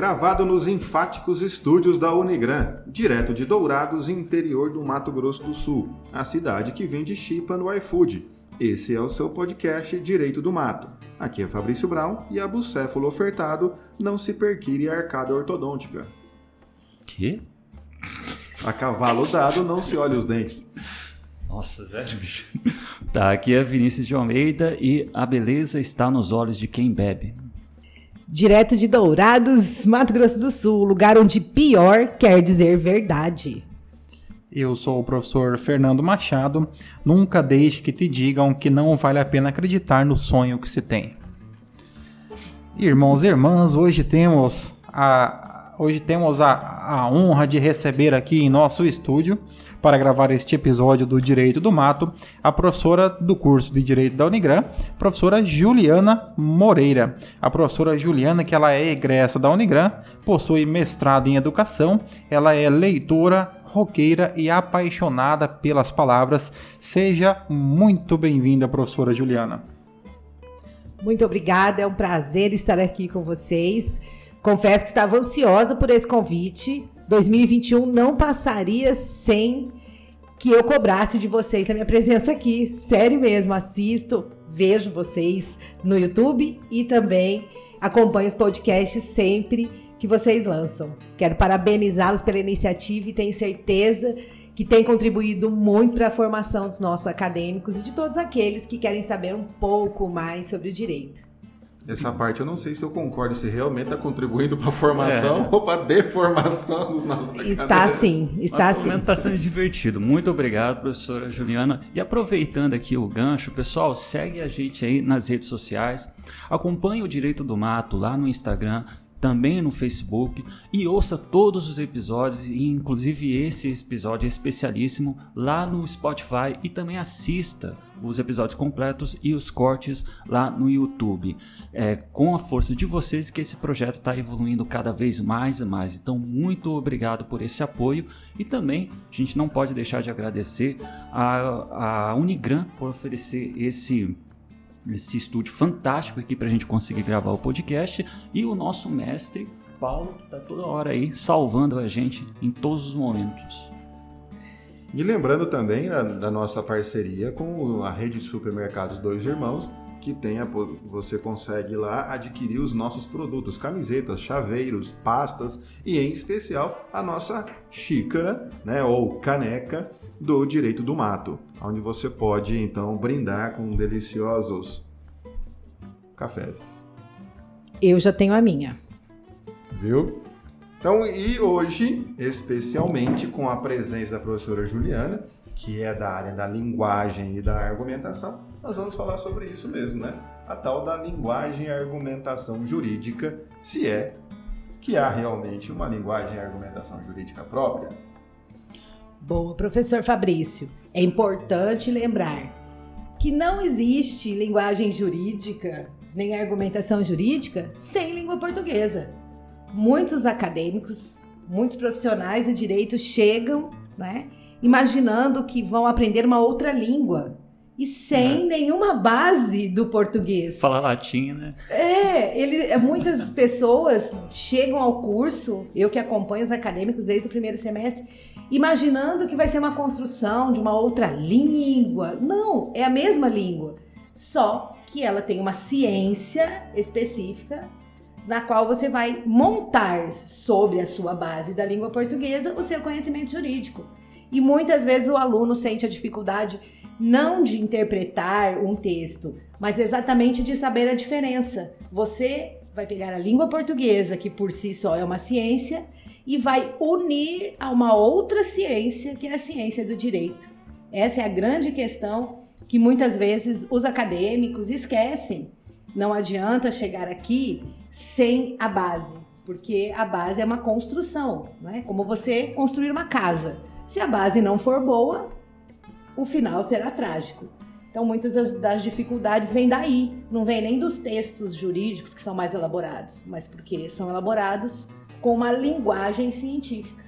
gravado nos enfáticos estúdios da Unigran, direto de Dourados, interior do Mato Grosso do Sul, a cidade que vende chipa no iFood. Esse é o seu podcast Direito do Mato. Aqui é Fabrício Brown e a bucéfalo ofertado não se perquire a arcada ortodôntica. Que? A cavalo dado não se olha os dentes. Nossa, velho, bicho. Tá, aqui é Vinícius de Almeida e a beleza está nos olhos de quem bebe. Direto de Dourados, Mato Grosso do Sul, lugar onde pior quer dizer verdade. Eu sou o professor Fernando Machado. Nunca deixe que te digam que não vale a pena acreditar no sonho que se tem. Irmãos e irmãs, hoje temos a, hoje temos a, a honra de receber aqui em nosso estúdio para gravar este episódio do Direito do Mato, a professora do curso de Direito da Unigran, professora Juliana Moreira. A professora Juliana, que ela é egressa da Unigran, possui mestrado em Educação, ela é leitora, roqueira e apaixonada pelas palavras. Seja muito bem-vinda, professora Juliana. Muito obrigada, é um prazer estar aqui com vocês. Confesso que estava ansiosa por esse convite. 2021 não passaria sem que eu cobrasse de vocês a minha presença aqui. Sério mesmo, assisto, vejo vocês no YouTube e também acompanho os podcasts sempre que vocês lançam. Quero parabenizá-los pela iniciativa e tenho certeza que tem contribuído muito para a formação dos nossos acadêmicos e de todos aqueles que querem saber um pouco mais sobre o direito. Essa parte eu não sei se eu concordo, se realmente está contribuindo para a formação é. ou para a deformação dos nossos Está sim, está Mas, sim. Está sendo divertido. Muito obrigado, professora Juliana. E aproveitando aqui o gancho, pessoal, segue a gente aí nas redes sociais. Acompanhe o Direito do Mato lá no Instagram, também no Facebook e ouça todos os episódios, inclusive esse episódio especialíssimo lá no Spotify e também assista os episódios completos e os cortes lá no YouTube. É com a força de vocês que esse projeto está evoluindo cada vez mais e mais. Então, muito obrigado por esse apoio e também a gente não pode deixar de agradecer a, a Unigran por oferecer esse esse estúdio fantástico aqui para a gente conseguir gravar o podcast e o nosso mestre Paulo que está toda hora aí salvando a gente em todos os momentos. E lembrando também da, da nossa parceria com a rede de supermercados Dois Irmãos, que tem a, você consegue lá adquirir os nossos produtos, camisetas, chaveiros, pastas e em especial a nossa xícara, né, ou caneca do Direito do Mato, onde você pode então brindar com deliciosos cafés. Eu já tenho a minha. Viu? Então, e hoje, especialmente com a presença da professora Juliana, que é da área da linguagem e da argumentação, nós vamos falar sobre isso mesmo, né? A tal da linguagem e argumentação jurídica, se é que há realmente uma linguagem e argumentação jurídica própria. Boa, professor Fabrício. É importante lembrar que não existe linguagem jurídica nem argumentação jurídica sem língua portuguesa. Muitos acadêmicos, muitos profissionais do direito chegam, né, imaginando que vão aprender uma outra língua e sem uhum. nenhuma base do português. Falar latim, né? É, ele, muitas pessoas chegam ao curso, eu que acompanho os acadêmicos desde o primeiro semestre, imaginando que vai ser uma construção de uma outra língua. Não, é a mesma língua, só que ela tem uma ciência específica na qual você vai montar sobre a sua base da língua portuguesa o seu conhecimento jurídico. E muitas vezes o aluno sente a dificuldade não de interpretar um texto, mas exatamente de saber a diferença. Você vai pegar a língua portuguesa, que por si só é uma ciência, e vai unir a uma outra ciência, que é a ciência do direito. Essa é a grande questão que muitas vezes os acadêmicos esquecem. Não adianta chegar aqui sem a base, porque a base é uma construção, é? como você construir uma casa. Se a base não for boa, o final será trágico. Então, muitas das dificuldades vêm daí, não vêm nem dos textos jurídicos que são mais elaborados, mas porque são elaborados com uma linguagem científica.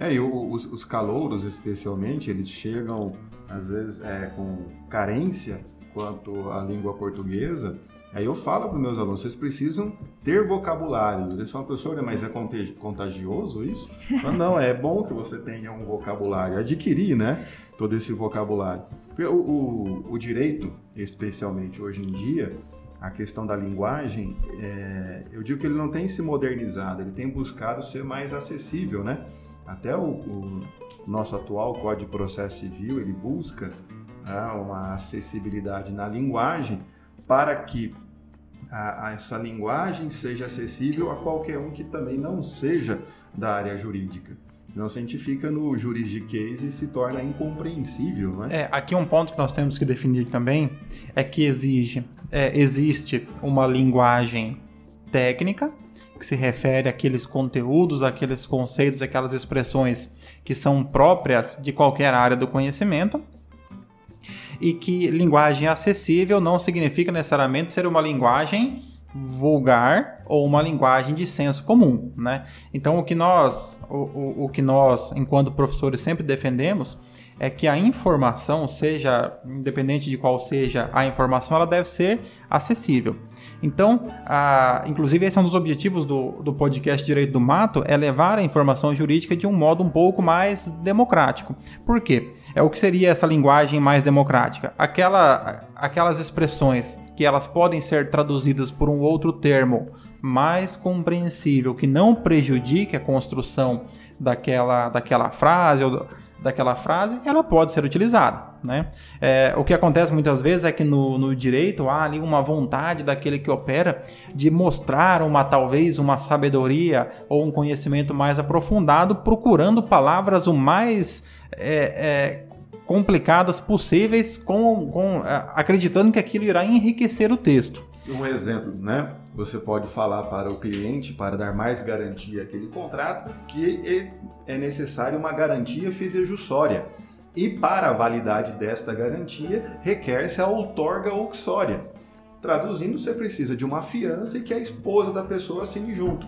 É, e os, os calouros, especialmente, eles chegam, às vezes, é, com carência quanto à língua portuguesa, Aí eu falo para os meus alunos, vocês precisam ter vocabulário. Eles falam, professor, mas é contagioso isso? Não, é bom que você tenha um vocabulário, adquirir, né, todo esse vocabulário. O, o, o direito, especialmente hoje em dia, a questão da linguagem, é, eu digo que ele não tem se modernizado, ele tem buscado ser mais acessível, né? Até o, o nosso atual Código de Processo Civil, ele busca né, uma acessibilidade na linguagem para que a, a essa linguagem seja acessível a qualquer um que também não seja da área jurídica. Não cientifica no juridiquês e se torna incompreensível, não é? é? Aqui um ponto que nós temos que definir também é que exige, é, existe uma linguagem técnica que se refere àqueles conteúdos, àqueles conceitos, aquelas expressões que são próprias de qualquer área do conhecimento, e que linguagem acessível não significa necessariamente ser uma linguagem vulgar ou uma linguagem de senso comum, né? Então o que nós, o, o, o que nós, enquanto professores, sempre defendemos é que a informação, seja independente de qual seja a informação, ela deve ser acessível. Então, a, inclusive esse é um dos objetivos do, do podcast Direito do Mato, é levar a informação jurídica de um modo um pouco mais democrático. Por quê? É o que seria essa linguagem mais democrática? Aquela, aquelas expressões que elas podem ser traduzidas por um outro termo mais compreensível, que não prejudique a construção daquela, daquela frase ou daquela frase, ela pode ser utilizada. Né? É, o que acontece muitas vezes é que no, no, direito há ali uma vontade daquele que opera de mostrar uma talvez uma sabedoria ou um conhecimento mais aprofundado, procurando palavras o mais é, é, complicadas possíveis, com, com, é, acreditando que aquilo irá enriquecer o texto. Um exemplo, né? Você pode falar para o cliente, para dar mais garantia àquele contrato, que é necessário uma garantia fidejussória. E para a validade desta garantia, requer-se a outorga uxória. Traduzindo, você precisa de uma fiança e que a esposa da pessoa assine junto.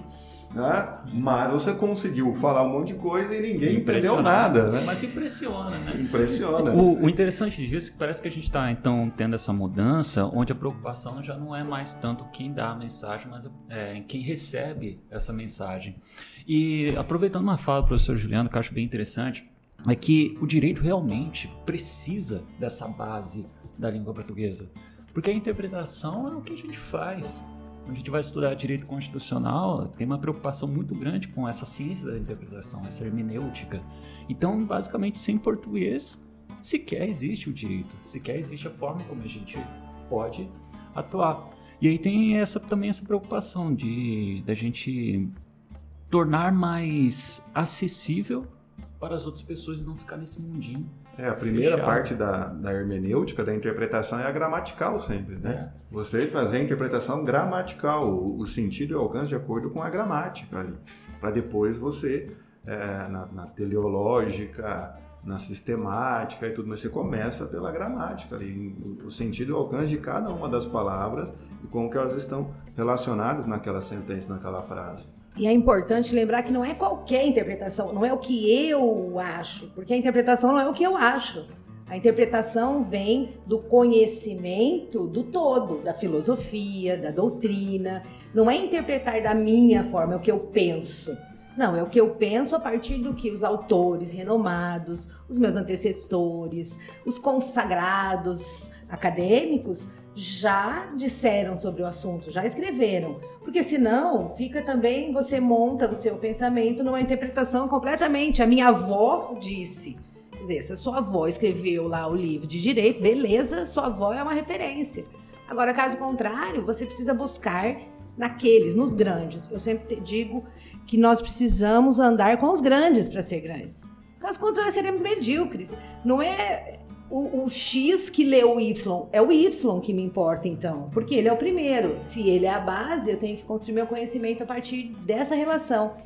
Né? Mas você conseguiu falar um monte de coisa e ninguém entendeu nada, né? Mas impressiona, né? Impressiona. O, o interessante disso é que parece que a gente está então tendo essa mudança, onde a preocupação já não é mais tanto quem dá a mensagem, mas é, quem recebe essa mensagem. E aproveitando uma fala do professor Juliano, que eu acho bem interessante, é que o direito realmente precisa dessa base da língua portuguesa. Porque a interpretação é o que a gente faz quando a gente vai estudar direito constitucional, tem uma preocupação muito grande com essa ciência da interpretação, essa hermenêutica. Então, basicamente, sem português, sequer existe o direito, sequer existe a forma como a gente pode atuar. E aí tem essa também essa preocupação de da gente tornar mais acessível para as outras pessoas e não ficar nesse mundinho é, a primeira fechado. parte da, da hermenêutica, da interpretação, é a gramatical sempre, né? É. Você fazer a interpretação gramatical, o, o, sentido e o alcance de acordo com a gramática ali, para depois você, é, na, na, teleológica, na sistemática e tudo, mas você começa pela gramática ali, o, sentido e o alcance de cada uma das palavras e como que elas estão relacionadas naquela sentença, naquela frase. E é importante lembrar que não é qualquer interpretação, não é o que eu acho, porque a interpretação não é o que eu acho. A interpretação vem do conhecimento do todo, da filosofia, da doutrina. Não é interpretar da minha forma, é o que eu penso. Não, é o que eu penso a partir do que os autores renomados, os meus antecessores, os consagrados acadêmicos já disseram sobre o assunto, já escreveram. Porque senão fica também, você monta o seu pensamento numa interpretação completamente. A minha avó disse. Quer dizer, se a sua avó escreveu lá o livro de direito, beleza, sua avó é uma referência. Agora, caso contrário, você precisa buscar naqueles, nos grandes. Eu sempre digo que nós precisamos andar com os grandes para ser grandes. Caso contrário, seremos medíocres. Não é o, o, X que lê o Y, é o Y que me importa então, porque ele é o primeiro. Se ele é a base, eu tenho que construir meu conhecimento a partir dessa relação.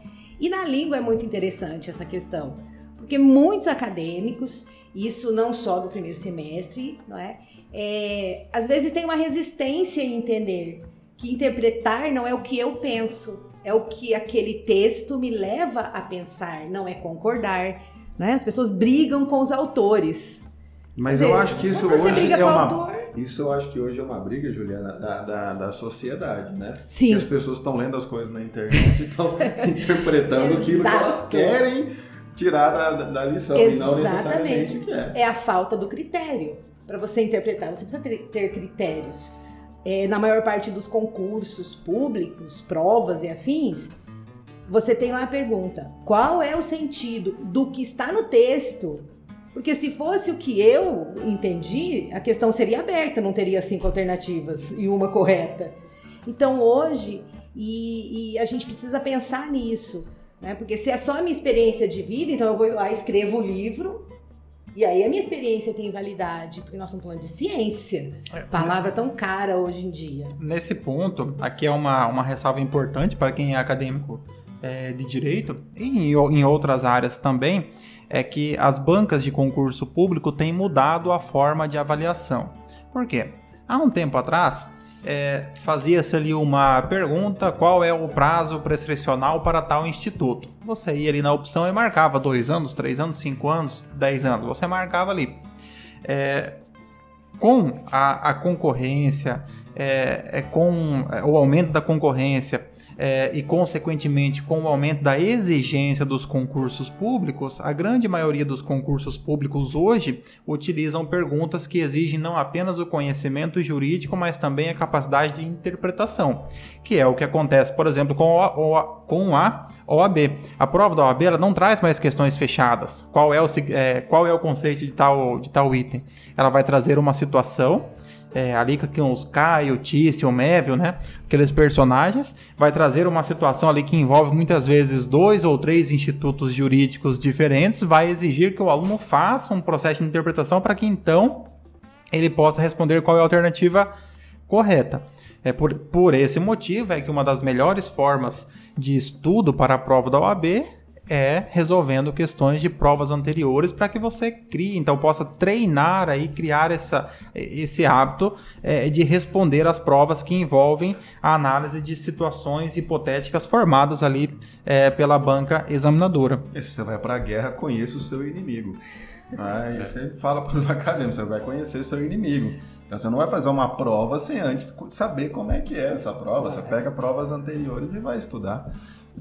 E na língua é muito interessante essa questão, porque muitos acadêmicos, isso não só do primeiro semestre, não é? é às vezes tem uma resistência em entender que interpretar não é o que eu penso, é o que aquele texto me leva a pensar, não é concordar. Né? As pessoas brigam com os autores mas eu acho que isso hoje é uma. Isso eu acho que hoje é uma briga, Juliana, da, da, da sociedade, né? Sim. Que as pessoas estão lendo as coisas na internet e estão interpretando aquilo que elas querem tirar da, da lição e não necessariamente Exatamente. o que é. É a falta do critério. Para você interpretar, você precisa ter, ter critérios. É, na maior parte dos concursos públicos, provas e afins, você tem lá a pergunta: qual é o sentido do que está no texto? Porque se fosse o que eu entendi, a questão seria aberta, não teria cinco alternativas e uma correta. Então hoje, e, e a gente precisa pensar nisso, né? Porque se é só a minha experiência de vida, então eu vou lá, escrevo o livro, e aí a minha experiência tem validade, porque nós estamos falando de ciência. Palavra tão cara hoje em dia. Nesse ponto, aqui é uma, uma ressalva importante para quem é acadêmico é, de direito e em, em outras áreas também, é que as bancas de concurso público têm mudado a forma de avaliação. Por quê? Há um tempo atrás, é, fazia-se ali uma pergunta: qual é o prazo prescricional para tal instituto? Você ia ali na opção e marcava dois anos, três anos, cinco anos, dez anos. Você marcava ali. É, com a, a concorrência, é, é com é, o aumento da concorrência é, e, consequentemente, com o aumento da exigência dos concursos públicos, a grande maioria dos concursos públicos hoje utilizam perguntas que exigem não apenas o conhecimento jurídico, mas também a capacidade de interpretação, que é o que acontece, por exemplo, com a, com a OAB. A prova da OAB não traz mais questões fechadas. Qual é o, é, qual é o conceito de tal, de tal item? Ela vai trazer uma situação é, ali com os Caio, Tício, Mévio, né? Aqueles personagens, vai trazer uma situação ali que envolve muitas vezes dois ou três institutos jurídicos diferentes, vai exigir que o aluno faça um processo de interpretação para que então ele possa responder qual é a alternativa correta. É por, por esse motivo é que uma das melhores formas de estudo para a prova da OAB é resolvendo questões de provas anteriores para que você crie, então possa treinar aí, criar essa, esse hábito é, de responder às provas que envolvem a análise de situações hipotéticas formadas ali é, pela banca examinadora. E se você vai pra guerra, conheça o seu inimigo. Ah, isso a gente fala para os acadêmicos, você vai conhecer seu inimigo. Então você não vai fazer uma prova sem antes saber como é que é essa prova. Você pega provas anteriores e vai estudar.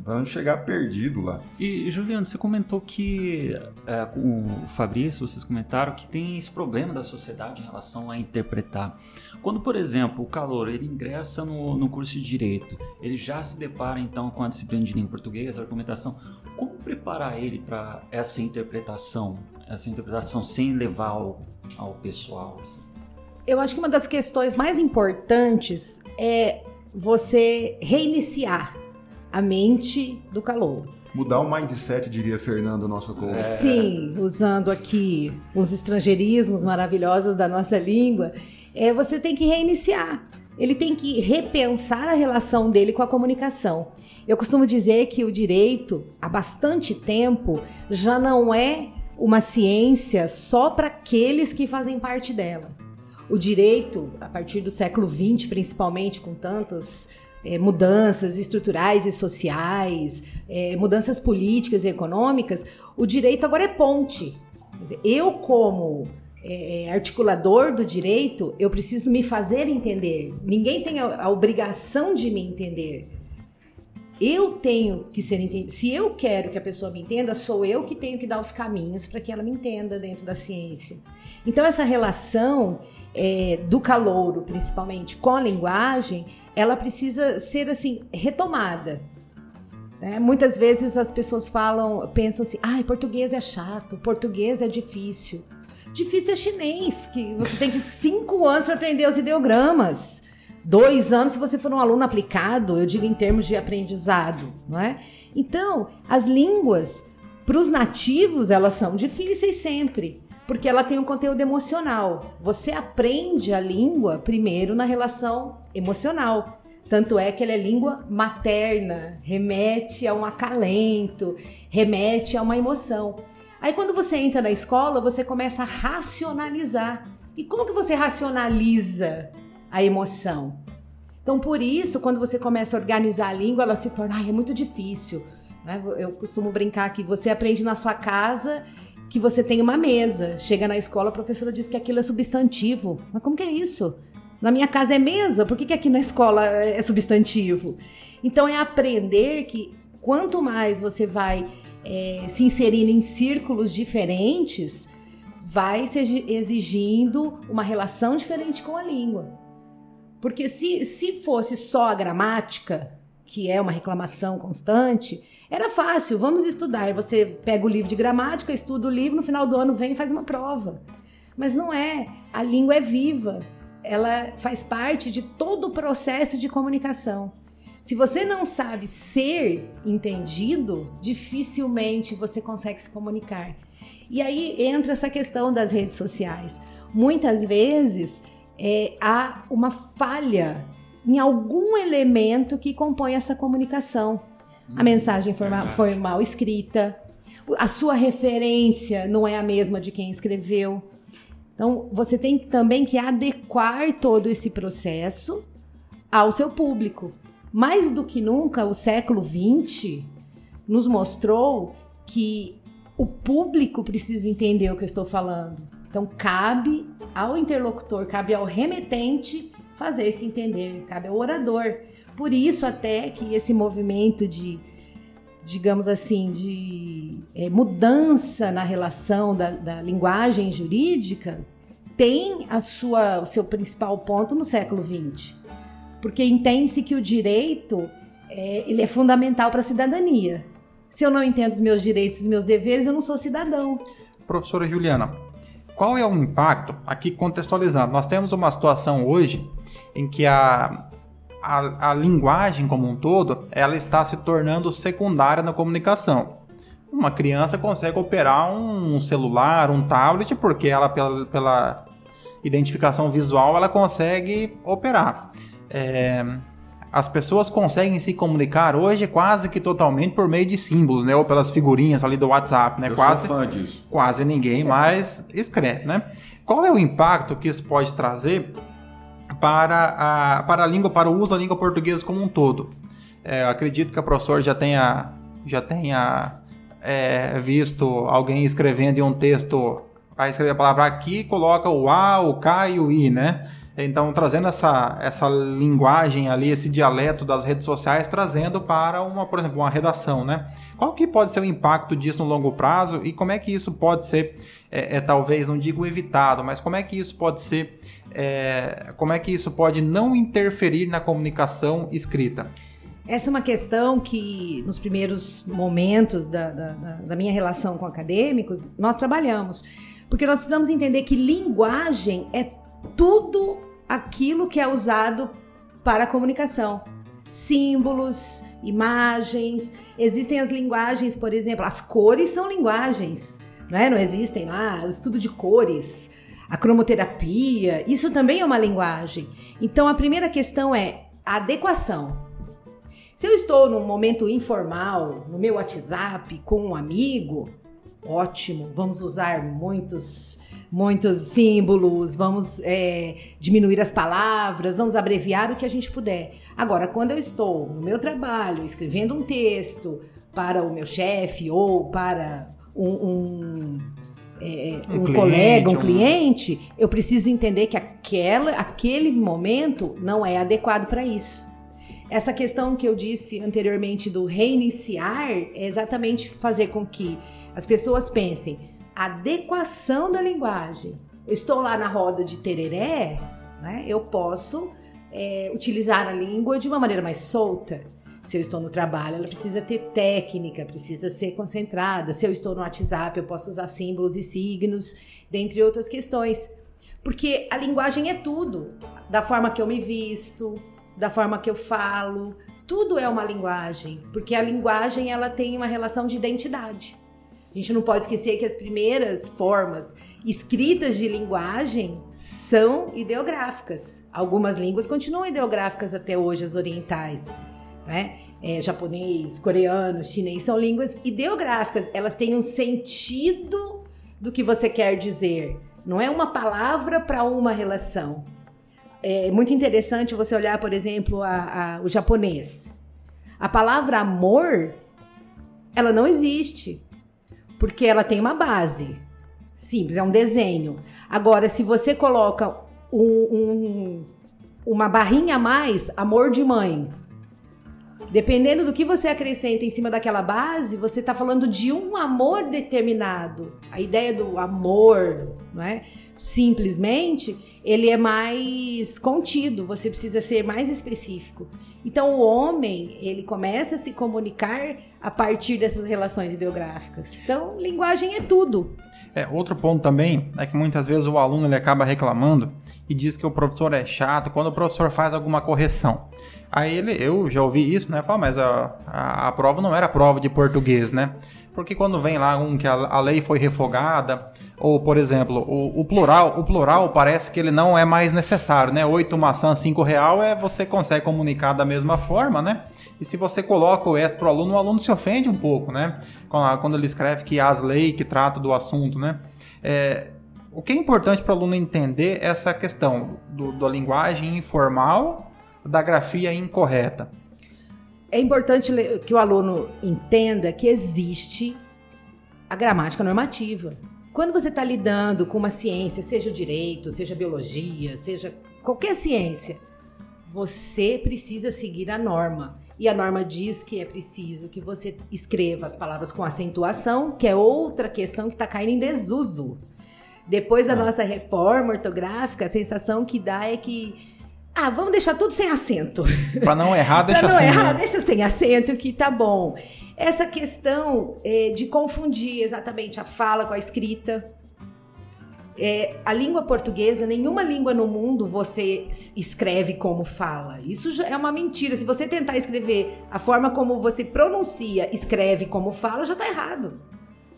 Pra não chegar perdido lá. E, Juliano, você comentou que, é, com o Fabrício, vocês comentaram que tem esse problema da sociedade em relação a interpretar. Quando, por exemplo, o calor ele ingressa no, no curso de Direito, ele já se depara então com a disciplina de língua portuguesa, argumentação. Como preparar ele para essa interpretação? Essa interpretação sem levar ao, ao pessoal? Eu acho que uma das questões mais importantes é você reiniciar a mente do calor. Mudar o mindset, diria Fernando, nosso coach. Sim, usando aqui os estrangeirismos maravilhosos da nossa língua, é você tem que reiniciar. Ele tem que repensar a relação dele com a comunicação. Eu costumo dizer que o direito, há bastante tempo, já não é uma ciência só para aqueles que fazem parte dela. O direito, a partir do século XX, principalmente, com tantas eh, mudanças estruturais e sociais, eh, mudanças políticas e econômicas, o direito agora é ponte. Dizer, eu, como eh, articulador do direito, eu preciso me fazer entender. Ninguém tem a, a obrigação de me entender. Eu tenho que ser entendido. Se eu quero que a pessoa me entenda, sou eu que tenho que dar os caminhos para que ela me entenda dentro da ciência. Então, essa relação é, do calouro, principalmente com a linguagem, ela precisa ser assim retomada. né? Muitas vezes as pessoas falam, pensam assim: ai, português é chato, português é difícil. Difícil é chinês, que você tem que cinco anos para aprender os ideogramas. Dois anos se você for um aluno aplicado, eu digo em termos de aprendizado, não é? Então, as línguas, para os nativos, elas são difíceis sempre, porque ela tem um conteúdo emocional. Você aprende a língua primeiro na relação emocional. Tanto é que ela é língua materna, remete a um acalento, remete a uma emoção. Aí quando você entra na escola, você começa a racionalizar. E como que você racionaliza a emoção? Então, por isso, quando você começa a organizar a língua, ela se torna, é muito difícil. né? Eu costumo brincar que você aprende na sua casa que você tem uma mesa. Chega na escola, a professora diz que aquilo é substantivo. Mas como que é isso? Na minha casa é mesa, por que, que aqui na escola é substantivo? Então é aprender que quanto mais você vai é, se inserindo em círculos diferentes, vai se exigindo uma relação diferente com a língua. Porque se, se fosse só a gramática, que é uma reclamação constante, era fácil, vamos estudar. Você pega o livro de gramática, estuda o livro, no final do ano vem e faz uma prova. Mas não é. A língua é viva. Ela faz parte de todo o processo de comunicação. Se você não sabe ser entendido, dificilmente você consegue se comunicar. E aí entra essa questão das redes sociais. Muitas vezes é, há uma falha em algum elemento que compõe essa comunicação. A mensagem foi mal, foi mal escrita, a sua referência não é a mesma de quem escreveu. Então, você tem também que adequar todo esse processo ao seu público. Mais do que nunca, o século XX nos mostrou que o público precisa entender o que eu estou falando. Então, cabe ao interlocutor, cabe ao remetente fazer se entender, cabe ao orador. Por isso até que esse movimento de, digamos assim, de é, mudança na relação da, da, linguagem jurídica tem a sua, o seu principal ponto no século XX. Porque entende-se que o direito é, ele é fundamental para a cidadania. Se eu não entendo os meus direitos e os meus deveres, eu não sou cidadão. Professora Juliana, qual é o impacto, aqui contextualizando, nós temos uma situação hoje em que a, a, a linguagem como um todo, ela está se tornando secundária na comunicação. Uma criança consegue operar um celular, um tablet, porque ela, pela, pela identificação visual, ela consegue operar. É, as pessoas conseguem se comunicar hoje quase que totalmente por meio de símbolos, né? Ou pelas figurinhas ali do WhatsApp, né? Eu quase, sou fã disso. Quase ninguém mais escreve, né? Qual é o impacto que isso pode trazer para a, para a língua, para o uso da língua portuguesa como um todo? É, acredito que a professora já tenha, já tenha é, visto alguém escrevendo em um texto, vai escrever a palavra aqui, coloca o A, o K e o I, né? Então, trazendo essa, essa linguagem ali, esse dialeto das redes sociais, trazendo para uma, por exemplo, uma redação, né? Qual que pode ser o impacto disso no longo prazo e como é que isso pode ser, é, é talvez, não digo evitado, mas como é que isso pode ser, é, como é que isso pode não interferir na comunicação escrita? Essa é uma questão que, nos primeiros momentos da, da, da minha relação com acadêmicos, nós trabalhamos. Porque nós precisamos entender que linguagem é tudo aquilo que é usado para a comunicação. Símbolos, imagens, existem as linguagens, por exemplo, as cores são linguagens, não é? Não existem lá o estudo de cores, a cromoterapia, isso também é uma linguagem. Então a primeira questão é adequação. Se eu estou num momento informal, no meu WhatsApp, com um amigo, ótimo, vamos usar muitos muitos símbolos, vamos é, diminuir as palavras, vamos abreviar o que a gente puder. Agora, quando eu estou no meu trabalho, escrevendo um texto para o meu chefe ou para um, um, é, um, um cliente, colega, um, um cliente, eu preciso entender que aquela, aquele momento não é adequado para isso. Essa questão que eu disse anteriormente do reiniciar é exatamente fazer com que as pessoas pensem: adequação da linguagem. Eu estou lá na roda de tereré, né? Eu posso é, utilizar a língua de uma maneira mais solta. Se eu estou no trabalho, ela precisa ter técnica, precisa ser concentrada. Se eu estou no WhatsApp, eu posso usar símbolos e signos, dentre outras questões. Porque a linguagem é tudo. Da forma que eu me visto, da forma que eu falo, tudo é uma linguagem, porque a linguagem ela tem uma relação de identidade. A gente não pode esquecer que as primeiras formas escritas de linguagem são ideográficas. Algumas línguas continuam ideográficas até hoje, as orientais, né? É, japonês, coreano, chinês são línguas ideográficas. Elas têm um sentido do que você quer dizer. Não é uma palavra para uma relação. É muito interessante você olhar, por exemplo, a, a, o japonês. A palavra amor, ela não existe porque ela tem uma base. Simples, é um desenho. Agora, se você coloca um, um, uma barrinha a mais, amor de mãe. Dependendo do que você acrescenta em cima daquela base, você está falando de um amor determinado. A ideia do amor, não é? Simplesmente, ele é mais contido, você precisa ser mais específico. Então, o homem, ele começa a se comunicar a partir dessas relações ideográficas. Então, linguagem é tudo. É, outro ponto também é que muitas vezes o aluno ele acaba reclamando e diz que o professor é chato quando o professor faz alguma correção. Aí ele, eu já ouvi isso, né? Fala, mas a, a, a prova não era prova de português, né? Porque quando vem lá um que a, lei foi refogada, ou por exemplo, o, o, plural, o plural parece que ele não é mais necessário, né? Oito maçãs, cinco real, é você consegue comunicar da mesma forma, né? E se você coloca o S para o aluno, o aluno se ofende um pouco, né? Quando, quando ele escreve que as leis que trata do assunto, né? É, o que é importante para o aluno entender é essa questão do, da linguagem informal, da grafia incorreta. É importante que o aluno entenda que existe a gramática normativa. Quando você está lidando com uma ciência, seja o direito, seja a biologia, seja qualquer ciência, você precisa seguir a norma. E a norma diz que é preciso que você escreva as palavras com acentuação, que é outra questão que está caindo em desuso. Depois da ah. nossa reforma ortográfica, a sensação que dá é que ah, vamos deixar tudo sem acento. Para não errar, deixa sem. Para não errar, deixa sem acento que tá bom. Essa questão é, de confundir exatamente a fala com a escrita. É, a língua portuguesa, nenhuma língua no mundo você escreve como fala. Isso é uma mentira. Se você tentar escrever a forma como você pronuncia, escreve como fala, já está errado.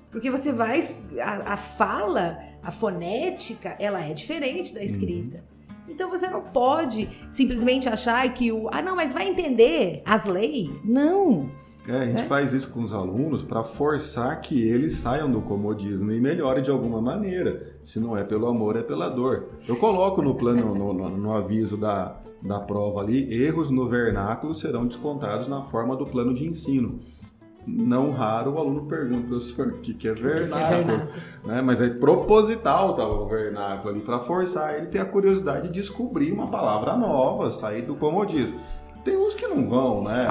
Porque você vai. A, a, fala, a fonética, ela é diferente da escrita. Uhum. Então você não pode simplesmente achar que o. Ah, não, mas vai entender as leis? Não. É, a gente é. faz isso com os alunos para forçar que eles saiam do comodismo e melhorem de alguma maneira. Se não é pelo amor, é pela dor. Eu coloco no plano, no, no, no aviso da, da prova ali, erros no vernáculo serão descontados na forma do plano de ensino não raro o aluno pergunta, professor, o que, que é vernáculo? Né? Mas é proposital tá, o vernáculo ali, para forçar ele ter a curiosidade de descobrir uma palavra nova, sair do comodismo. Tem uns que não vão, né?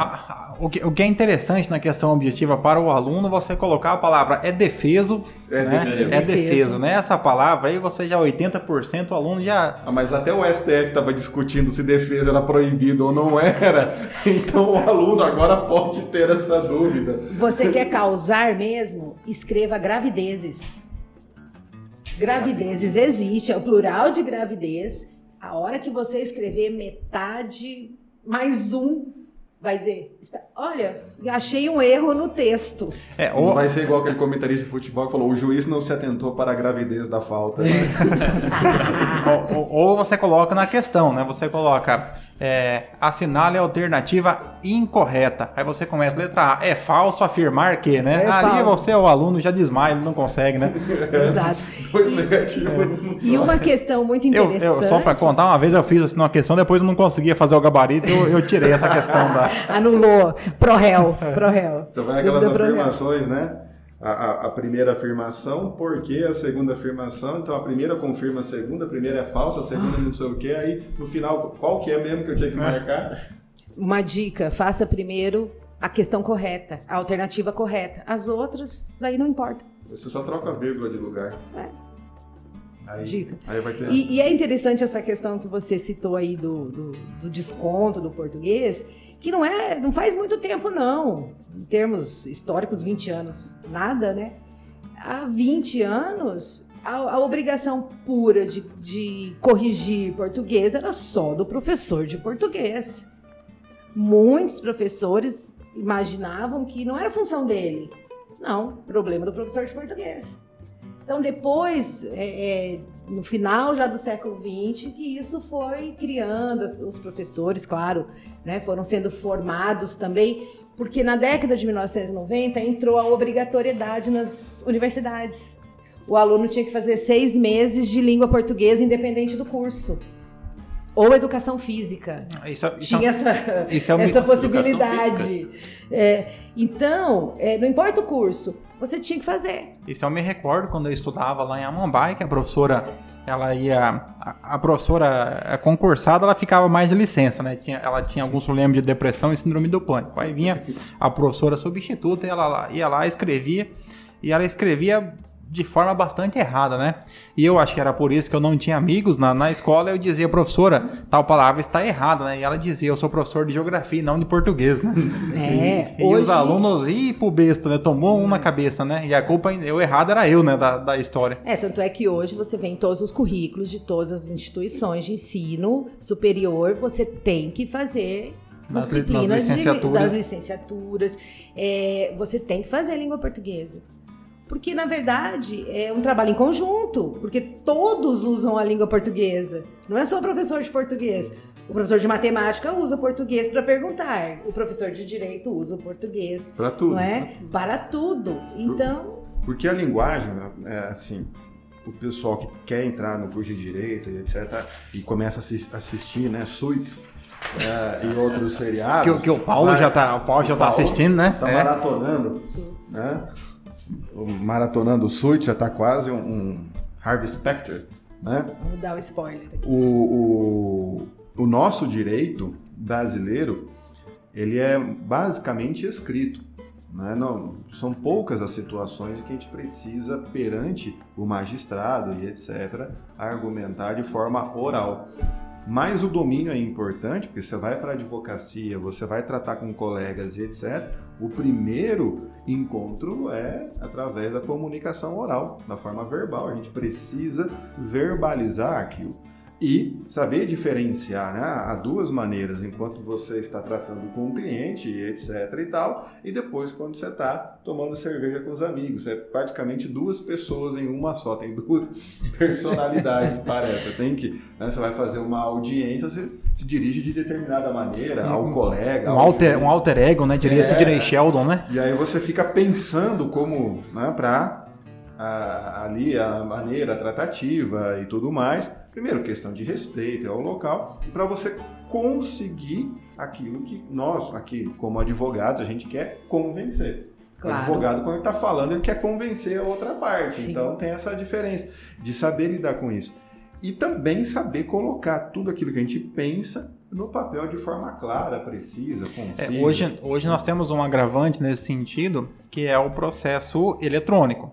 o, que, o que é interessante na questão objetiva para o aluno, você colocar a palavra é defeso. É, né? defeso. é defeso, né? Essa palavra aí você já 80% o aluno já. Ah, mas até o STF estava discutindo se defesa era proibido ou não era. Então o aluno agora pode ter essa dúvida. Você quer causar mesmo? Escreva gravidezes. Gravidezes existe, é o plural de gravidez. A hora que você escrever metade mais um vai dizer, olha, achei um erro no texto. É, ou vai ser igual aquele comentarista de futebol que falou, o juiz não se atentou para a gravidez da falta. ou, ou, ou, você coloca na questão, né? Você coloca é, assinale a alternativa incorreta. Aí você começa, letra A, é falso afirmar que, né? É Ali falso. você, o aluno, já desmaia, ele não consegue, né? Exato. Dois negativos. E uma questão muito interessante. Eu, eu, só para contar, uma vez eu fiz assim, uma questão, depois eu não conseguia fazer o gabarito, eu, eu tirei essa questão da. Anulou. Pro réu. Pro réu. Você vai aquelas afirmações, né? A, a, primeira afirmação, porque a segunda afirmação, então a primeira confirma a segunda, a primeira é falsa, a segunda não sei o que, aí no final, qual que é mesmo que eu tinha que marcar? Uma dica, faça primeiro a questão correta, a alternativa correta. As outras, daí não importa. Você só troca a vírgula de lugar. É. Aí, Dica. Aí vai ter... E, e, é interessante essa questão que você citou aí do, do, do desconto do português, que não é, não faz muito tempo não, em termos históricos, 20 anos, nada, né? Há 20 anos, a, a obrigação pura de, de corrigir português era só do professor de português. Muitos professores imaginavam que não era função dele. Não, problema do professor de português. Então, depois, é, é, no final já do século XX, que isso foi criando, os professores, claro, né, foram sendo formados também, porque na década de 1990 entrou a obrigatoriedade nas universidades. O aluno tinha que fazer seis meses de língua portuguesa independente do curso. Ou educação física. Isso, isso Tinha essa, isso é essa educação possibilidade. É, então, é, não importa o curso, você tinha que fazer. Isso eu me recordo quando eu estudava lá em Amambai, que a professora, ela ia. A, a professora é, concursada, ela ficava mais de licença, né? Tinha, ela tinha alguns problemas de depressão e síndrome do pânico. Aí vinha a professora substituta e ela ia lá, escrevia, e ela escrevia de forma bastante errada, né? E eu acho que era por isso que eu não tinha amigos na, na escola. Eu dizia, professora, tal palavra está errada, né? E ela dizia, eu sou professor de geografia e não de português, né? É, E, e hoje- os alunos, ih, pro besta, né? Tomou um na cabeça, né? E a culpa, eu errado era eu, né? Da, da história. É, tanto é que hoje você vê em todos os currículos de todas as instituições de ensino superior, você tem que fazer Nas li- disciplinas nas de- licenciaturas. das licenciaturas. É, você tem que fazer língua portuguesa. Porque, na verdade, é um trabalho em conjunto, porque todos usam a língua portuguesa. Não é só o professor de português. O professor de matemática usa português para perguntar. O professor de direito usa o português, Para tudo. não é? Para tudo. Então, Porque a linguagem, é assim, o pessoal que quer entrar no curso de direito e etc. e começa a assis- assistir, né, Suits é, e outros seriados. Que, o- que o Paulo vai- já tá, o Paulo já tá Paulo assistindo, né? Tá É. maratonando, né? Maratonando o Suits já tá quase um, um Harvey Specter, né? vamos dar o spoiler aqui. O, o, o nosso direito brasileiro, ele é basicamente escrito. Né? Não, são poucas as situações em que a gente precisa, perante o magistrado e etc., argumentar de forma oral. Mas o domínio é importante, porque você vai para a advocacia, você vai tratar com colegas e etc. O primeiro encontro é através da comunicação oral, da forma verbal. A gente precisa verbalizar aquilo e saber diferenciar, né? Há duas maneiras, enquanto você está tratando com o cliente, etc e tal, e depois quando você está tomando cerveja com os amigos. É praticamente duas pessoas em uma só, tem duas personalidades, parece. Você tem que, né, você vai fazer uma audiência, você se dirige de determinada maneira ao colega, Um alter, juiz. um alter ego, né? Diria É. Sidney Sheldon, né? E aí você fica pensando como, né, para ali a maneira tratativa e tudo mais. Primeiro, questão de respeito ao local, e para você conseguir aquilo que nós, aqui como advogados, a gente quer convencer. Claro. O advogado, quando ele está falando, ele quer convencer a outra parte. Sim. Então tem essa diferença de saber lidar com isso. E também saber colocar tudo aquilo que a gente pensa no papel de forma clara, precisa, É, concisa. hoje, hoje nós temos um agravante nesse sentido, que é o processo eletrônico.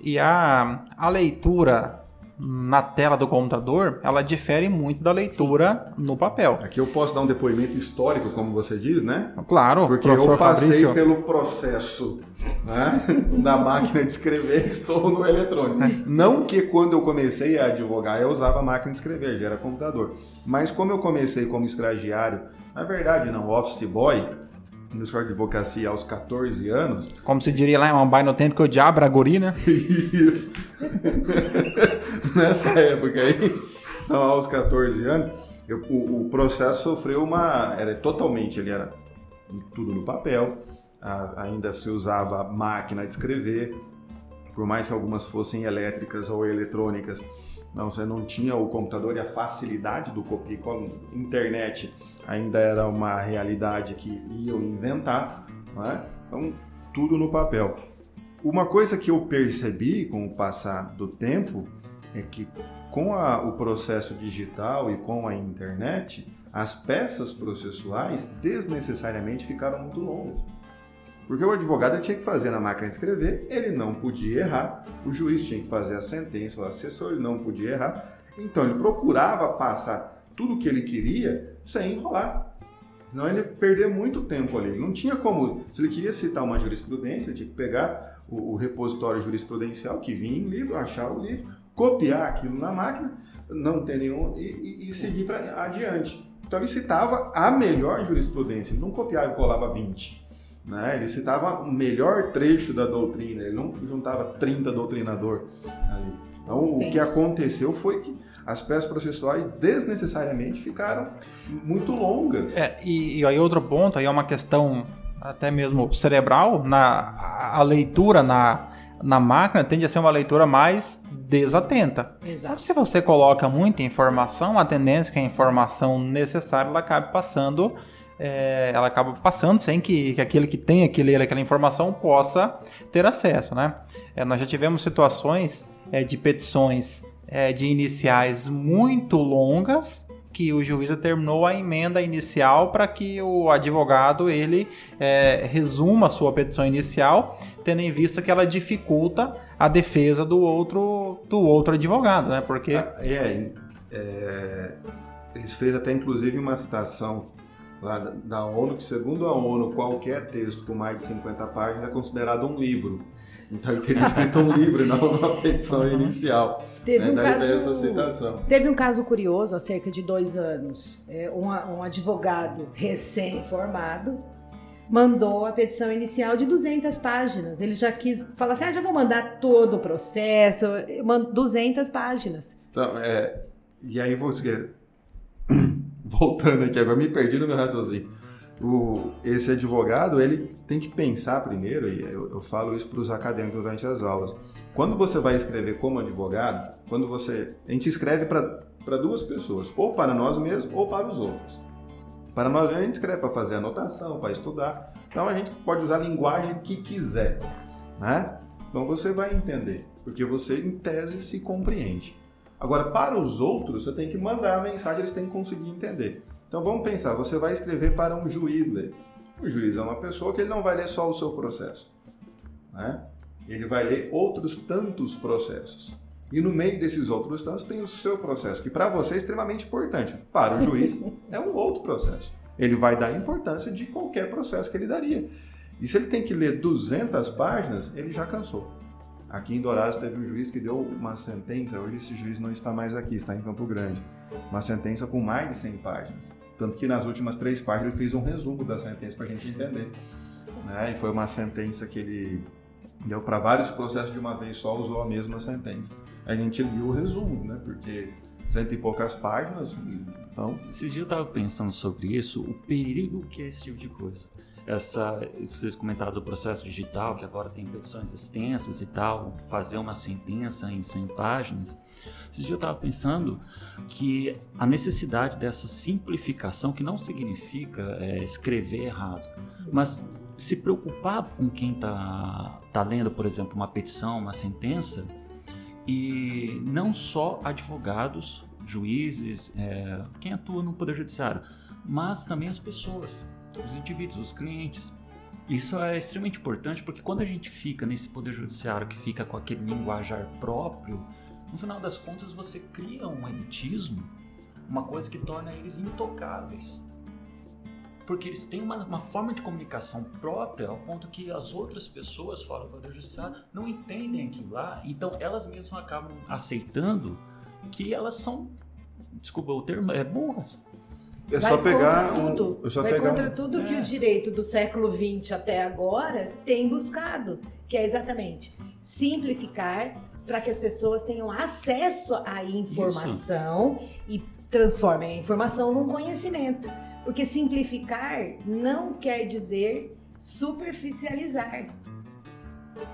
E a, a leitura na tela do computador, ela difere muito da leitura no papel. Aqui eu posso dar um depoimento histórico, como você diz, né? Claro, Porque eu passei Fabrício, pelo processo né, da máquina de escrever, estou no eletrônico. Não que quando eu comecei a advogar eu usava máquina de escrever, já era computador. Mas como eu comecei como estagiário, na verdade não, office boy, no escola de advocacia aos 14 anos, como se diria lá em Mumbai no tempo que o diabo era guri, né? Isso. Nessa época aí, não, aos 14 anos, eu- o, o processo sofreu uma. Era totalmente, ele era tudo no papel, a- ainda se usava máquina de escrever, por mais que algumas fossem elétricas ou eletrônicas. Não, você não tinha o computador e a facilidade do copia e cola. Internet ainda era uma realidade que iam inventar, é? Então, tudo no papel. Uma coisa que eu percebi com o passar do tempo é que com a- o processo digital e com a internet, as peças processuais desnecessariamente ficaram muito longas. Porque o advogado tinha que fazer na máquina de escrever, ele não podia errar, o juiz tinha que fazer a sentença, o assessor ele não podia errar, então ele procurava passar tudo o que ele queria sem enrolar. Senão ele ia perder muito tempo ali. Ele não tinha como. Se ele queria citar uma jurisprudência, ele tinha que pegar o, o repositório jurisprudencial que vinha em livro, achar o livro, copiar aquilo na máquina, não ter nenhum. e, e- e seguir para adiante. Então ele citava a melhor jurisprudência, ele não copiava e colava 20. Né? Ele citava o melhor trecho da doutrina, ele não juntava 30 doutrinador ali. Então o que aconteceu foi que as peças processuais desnecessariamente ficaram muito longas. É, e, e aí outro ponto, aí é uma questão até mesmo cerebral, na, a, a leitura na, na máquina tende a ser uma leitura mais desatenta. Exato. Se você coloca muita informação, a tendência é que a informação necessária ela acabe passando, é, ela acaba passando sem que, que aquele que tem que ler aquela informação possa ter acesso, né? É, nós já tivemos situações é, de petições é, de iniciais muito longas que o juiz determinou a emenda inicial para que o advogado ele é, resuma a sua petição inicial, tendo em vista que ela dificulta a defesa do outro do outro advogado, né? Porque É, é, eles fez até inclusive uma citação lá da- ONU que segundo a ONU qualquer texto com mais de 50 páginas é considerado um livro. Então ele teria escrito um livro e não uma petição inicial. Teve né? um Daí caso- essa citação. Teve um caso curioso há cerca de dois anos. É, um, um advogado recém-formado mandou a petição inicial de 200 páginas. Ele já quis falar assim: ah, já vou mandar todo o processo. Eu mando 200 páginas. Então, é, e aí você voltando aqui agora me perdi no meu raciocínio. O, esse advogado ele tem que pensar primeiro e eu, eu falo isso para os acadêmicos durante as aulas. Quando você vai escrever como advogado, quando você a gente escreve para duas pessoas, ou para nós mesmos ou para os outros. Para nós a gente escreve para fazer anotação, para estudar. Então a gente pode usar a linguagem que quiser, né? Então você vai entender, porque você em tese se compreende. Agora, para os outros, você tem que mandar a mensagem, eles têm que conseguir entender. Então vamos pensar, você vai escrever para um juiz ler. O juiz é uma pessoa que ele não vai ler só o seu processo. Né? Ele vai ler outros tantos processos. E no meio desses outros tantos tem o seu processo, que para você é extremamente importante. Para o juiz é um outro processo. Ele vai dar importância de qualquer processo que ele daria. E se ele tem que ler 200 páginas, ele já cansou. Aqui em Dourados teve um juiz que deu uma sentença, hoje esse juiz não está mais aqui, está em Campo Grande. Uma sentença com mais de 100 páginas. Tanto que nas últimas três páginas ele fez um resumo da sentença para a gente entender. Né? E foi uma sentença que ele deu para vários processos de uma vez só, usou a mesma sentença. A gente liu o resumo, né? Porque cento e poucas páginas, então... Esses dias eu estava pensando sobre isso, o perigo que é esse tipo de coisa. Essa, vocês comentaram do processo digital, que agora tem petições extensas e tal, fazer uma sentença em 100 páginas. Esses dias eu estava pensando que a necessidade dessa simplificação, que não significa é, escrever errado, mas se preocupar com quem está tá lendo, por exemplo, uma petição, uma sentença, e não só advogados, juízes, é, quem atua no Poder Judiciário, mas também as pessoas, os indivíduos, os clientes. Isso é extremamente importante porque quando a gente fica nesse Poder Judiciário que fica com aquele linguajar próprio, no final das contas você cria um elitismo, uma coisa que torna eles intocáveis. Porque eles têm uma, uma forma de comunicação própria ao ponto que as outras pessoas fora do Poder Judiciário não entendem aquilo lá, então elas mesmas acabam aceitando que elas são, desculpa o termo, é burras. É vai só pegar contra um- tudo. é só vai pegar contra um- tudo que É. o direito do século XX até agora tem buscado, que é exatamente simplificar para que as pessoas tenham acesso à informação e transformem a informação num conhecimento. Porque simplificar não quer dizer superficializar.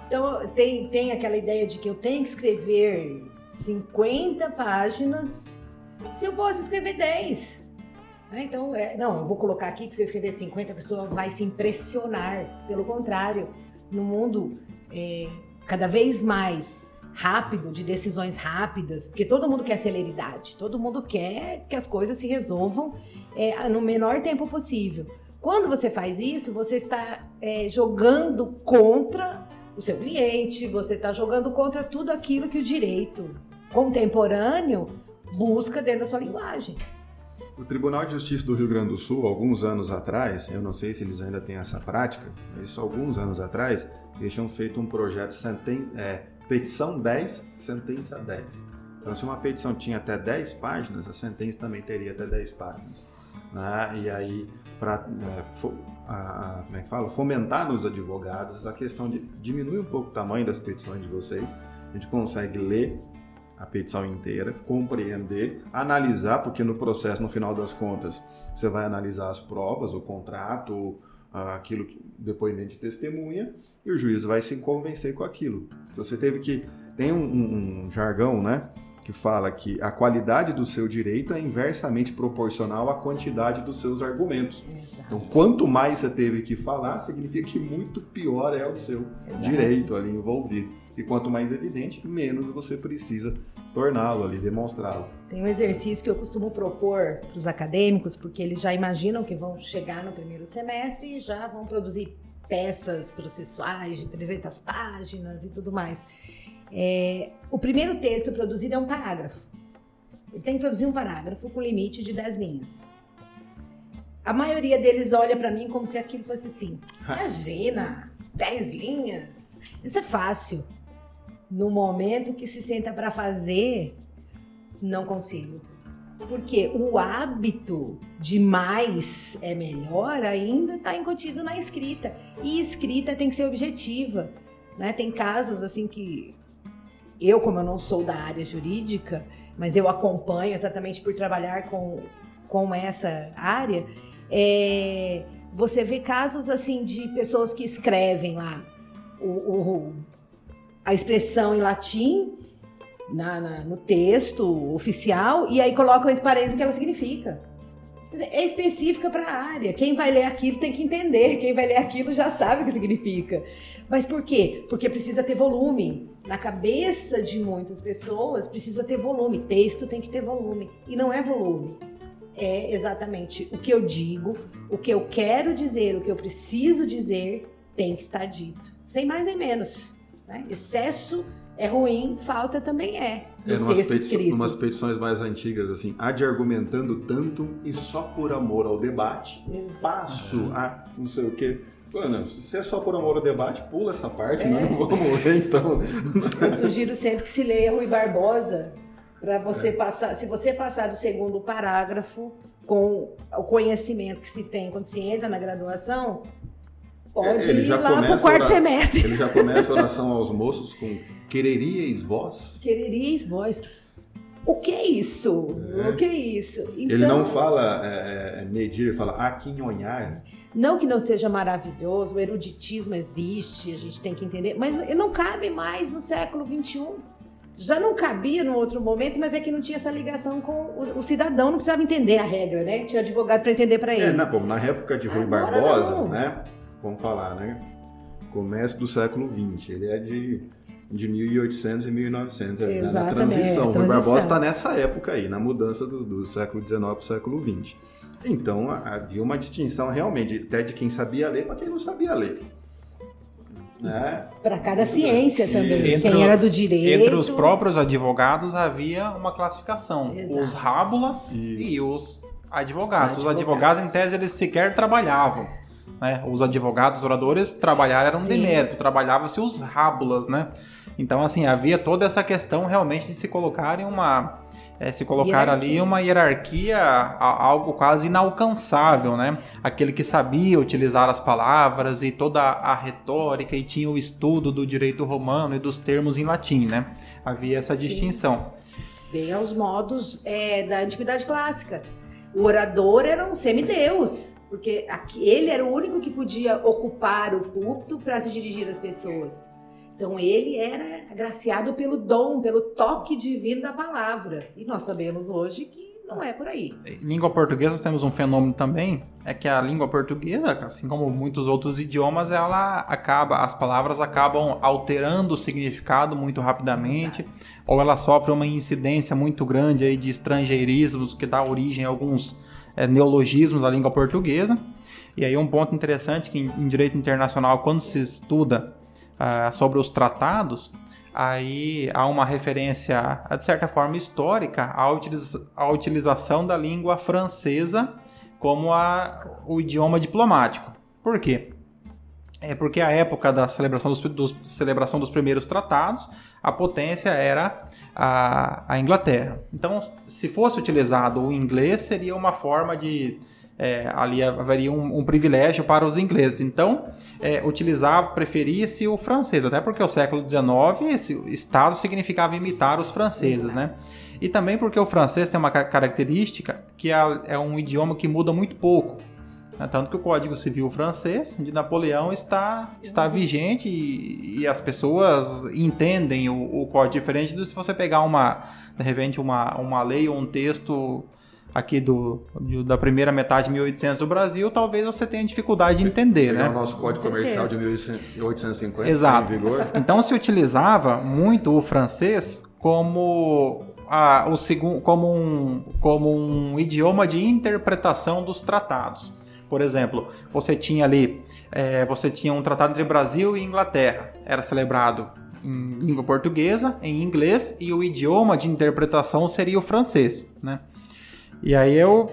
Então tem, tem aquela ideia de que eu tenho que escrever 50 páginas se eu posso escrever 10. Né? Então, é, não, eu vou colocar aqui que se eu escrever 50, a pessoa vai se impressionar. Pelo contrário, no mundo é, cada vez mais rápido, de decisões rápidas, porque todo mundo quer celeridade, todo mundo quer que as coisas se resolvam é, no menor tempo possível. Quando você faz isso, você está é, jogando contra o seu cliente, você está jogando contra tudo aquilo que o direito contemporâneo busca dentro da sua linguagem. O Tribunal de Justiça do Rio Grande do Sul, alguns anos atrás, eu não sei se eles ainda têm essa prática, mas alguns anos atrás, eles tinham feito um projeto senten é, petição 10, sentença 10. Então, se uma petição tinha até 10 páginas, a sentença também teria até 10 páginas. Né? E aí, para é, é fomentar nos advogados essa questão de diminuir um pouco o tamanho das petições de vocês, a gente consegue ler a petição inteira, compreender, analisar, porque no processo, no final das contas, você vai analisar as provas, o contrato, aquilo, que- depoimento de testemunha, e o juiz vai se convencer com aquilo. Então você teve que. Tem um, um, jargão, né? Que fala que a qualidade do seu direito é inversamente proporcional à quantidade dos seus argumentos. Então, quanto mais você teve que falar, significa que muito pior é o seu Exato. direito ali envolvido. E quanto mais evidente, menos você precisa torná-lo ali, demonstrá-lo. Tem um exercício que eu costumo propor para os acadêmicos, porque eles já imaginam que vão chegar no primeiro semestre e já vão produzir peças processuais de 300 páginas e tudo mais. É, o primeiro texto produzido é um parágrafo. Ele tem que produzir um parágrafo com limite de 10 linhas. A maioria deles olha para mim como se aquilo fosse assim: imagina, 10 linhas, isso é fácil. No momento que se senta para fazer, não consigo. Porque o hábito de mais é melhor ainda está incontido na escrita. E escrita tem que ser objetiva. Né? Tem casos assim que eu, como eu não sou da área jurídica, mas eu acompanho exatamente por trabalhar com, com essa área, é, você vê casos assim de pessoas que escrevem lá o, o- a expressão em latim na- na- no texto oficial e aí colocam entre parênteses o que ela significa. É específica para a área. Quem vai ler aquilo tem que entender. Quem vai ler aquilo já sabe o que significa. Mas por quê? Porque precisa ter volume. Na cabeça de muitas pessoas precisa ter volume. Texto tem que ter volume. E não é volume. É exatamente o que eu digo, o que eu quero dizer, o que eu preciso dizer tem que estar dito. Sem mais nem menos. Né? Excesso é ruim, falta também é. É, No numas, texto peti- numas petições mais antigas, assim, há de argumentando tanto e só por amor ao debate, passo a não sei o quê. Mano, se é só por amor ao debate, pula essa parte, É. nós não vamos ler, então. Eu sugiro sempre que se leia Rui Barbosa para você É. passar. Se você passar do segundo parágrafo com o conhecimento que se tem quando se entra na graduação, pode É, ele ir já lá para o começa quarto semestre. Ele já começa a oração aos moços com quereríeis vós. Quereríeis vós. O que é isso? É. O que é isso? Ele Então, não fala é, é, medir, ele fala aquinhonhar. Não que não seja maravilhoso, o eruditismo existe, a gente tem que entender, mas não cabe mais no século XXI. Já não cabia no outro momento, mas é que não tinha essa ligação com o, o cidadão, não precisava entender a regra, né? Tinha advogado para entender para ele. É, na, bom, na época de Rui Agora Barbosa, não. né? Vamos falar, né? Começo do século XX. Ele é de, de 1800 e 1900, é, né, na transição. Rui transição. Barbosa está nessa época aí, na mudança do, do século XIX para o século XX. Então havia uma distinção realmente, até de quem sabia ler para quem não sabia ler. Né? Para cada ciência também. Entre Quem o- era do direito. Entre os próprios advogados havia uma classificação. Exato. Os rábulas Isso. e os advogados. Os Advogados. advogados, em tese, eles sequer trabalhavam. Né? Os advogados, os oradores, trabalhar era um Sim. demérito. Trabalhava-se os rábulas, né? Então, assim, havia toda essa questão realmente de se colocar em uma... eh, se colocar ali Hierarquia. uma hierarquia, algo quase inalcançável, né? Aquele que sabia utilizar as palavras e toda a retórica e tinha o estudo do direito romano e dos termos em latim, né? Havia essa Sim. distinção. Bem aos modos é, da antiguidade clássica. O orador era um semideus, porque ele era o único que podia ocupar o púlpito para se dirigir às pessoas. Então ele era agraciado pelo dom, pelo toque divino da palavra. E nós sabemos hoje que não é por aí. Em língua portuguesa temos um fenômeno também, é que a língua portuguesa, assim como muitos outros idiomas, ela acaba, as palavras acabam alterando o significado muito rapidamente, ou ela sofre uma incidência muito grande aí de estrangeirismos que dá origem a alguns eh, neologismos da língua portuguesa. E aí um ponto interessante que em, em direito internacional, quando se estuda ah, sobre os tratados, aí há uma referência, de certa forma, histórica à, utiliza- à utilização da língua francesa como a- o idioma diplomático. Por quê? É porque a época da celebração dos, dos- celebração dos primeiros tratados, a potência era a, a Inglaterra. Então, se fosse utilizado o inglês, seria uma forma de. É, ali haveria um, um privilégio para os ingleses. Então, é, utilizava, preferia-se o francês, até porque o século XIX esse Estado significava imitar os franceses, né? E também porque o francês tem uma ca- característica que é, é um idioma que muda muito pouco. É, tanto que o Código Civil francês de Napoleão está, está vigente e, e as pessoas entendem o, o código diferente do se você pegar uma, de repente, uma, uma lei ou um texto aqui do, de, da primeira metade de 1800 do Brasil, talvez você tenha dificuldade de entender, né? o nosso Código Comercial de 1850 Exato. em vigor. Então se utilizava muito o francês como a, o segundo, como um, como um idioma de interpretação dos tratados. Por exemplo, você tinha ali, é, você tinha um tratado entre Brasil e Inglaterra, era celebrado em língua portuguesa, em inglês e o idioma de interpretação seria o francês, né? E aí eu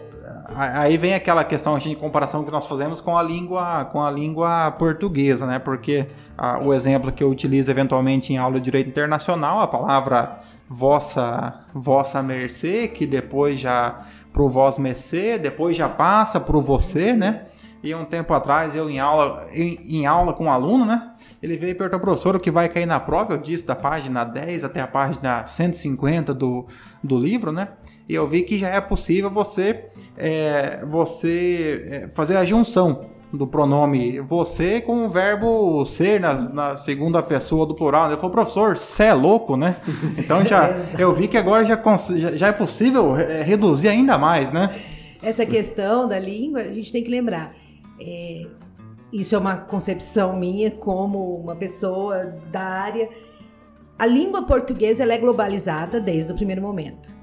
aí vem aquela questão de comparação que nós fazemos com a língua com a língua portuguesa, né? Porque a, o exemplo que eu utilizo eventualmente em aula de direito internacional, a palavra vossa vossa mercê, que depois já pro vós mercê, depois já passa pro você, né? E um tempo atrás eu em aula em, em aula com um aluno, né? Ele veio e perguntou, professor, o que vai cair na prova? Eu disse da página 10 até a página 150 do, do livro, né? E eu vi que já é possível você, é, você é, fazer a junção do pronome você com o verbo ser na, na segunda pessoa do plural. Ele falou, professor, você é louco, né? Então já eu vi que agora já, já é possível é, reduzir ainda mais, né? Essa questão da língua, a gente tem que lembrar. É, isso é uma concepção minha como uma pessoa da área. A língua portuguesa é globalizada desde o primeiro momento.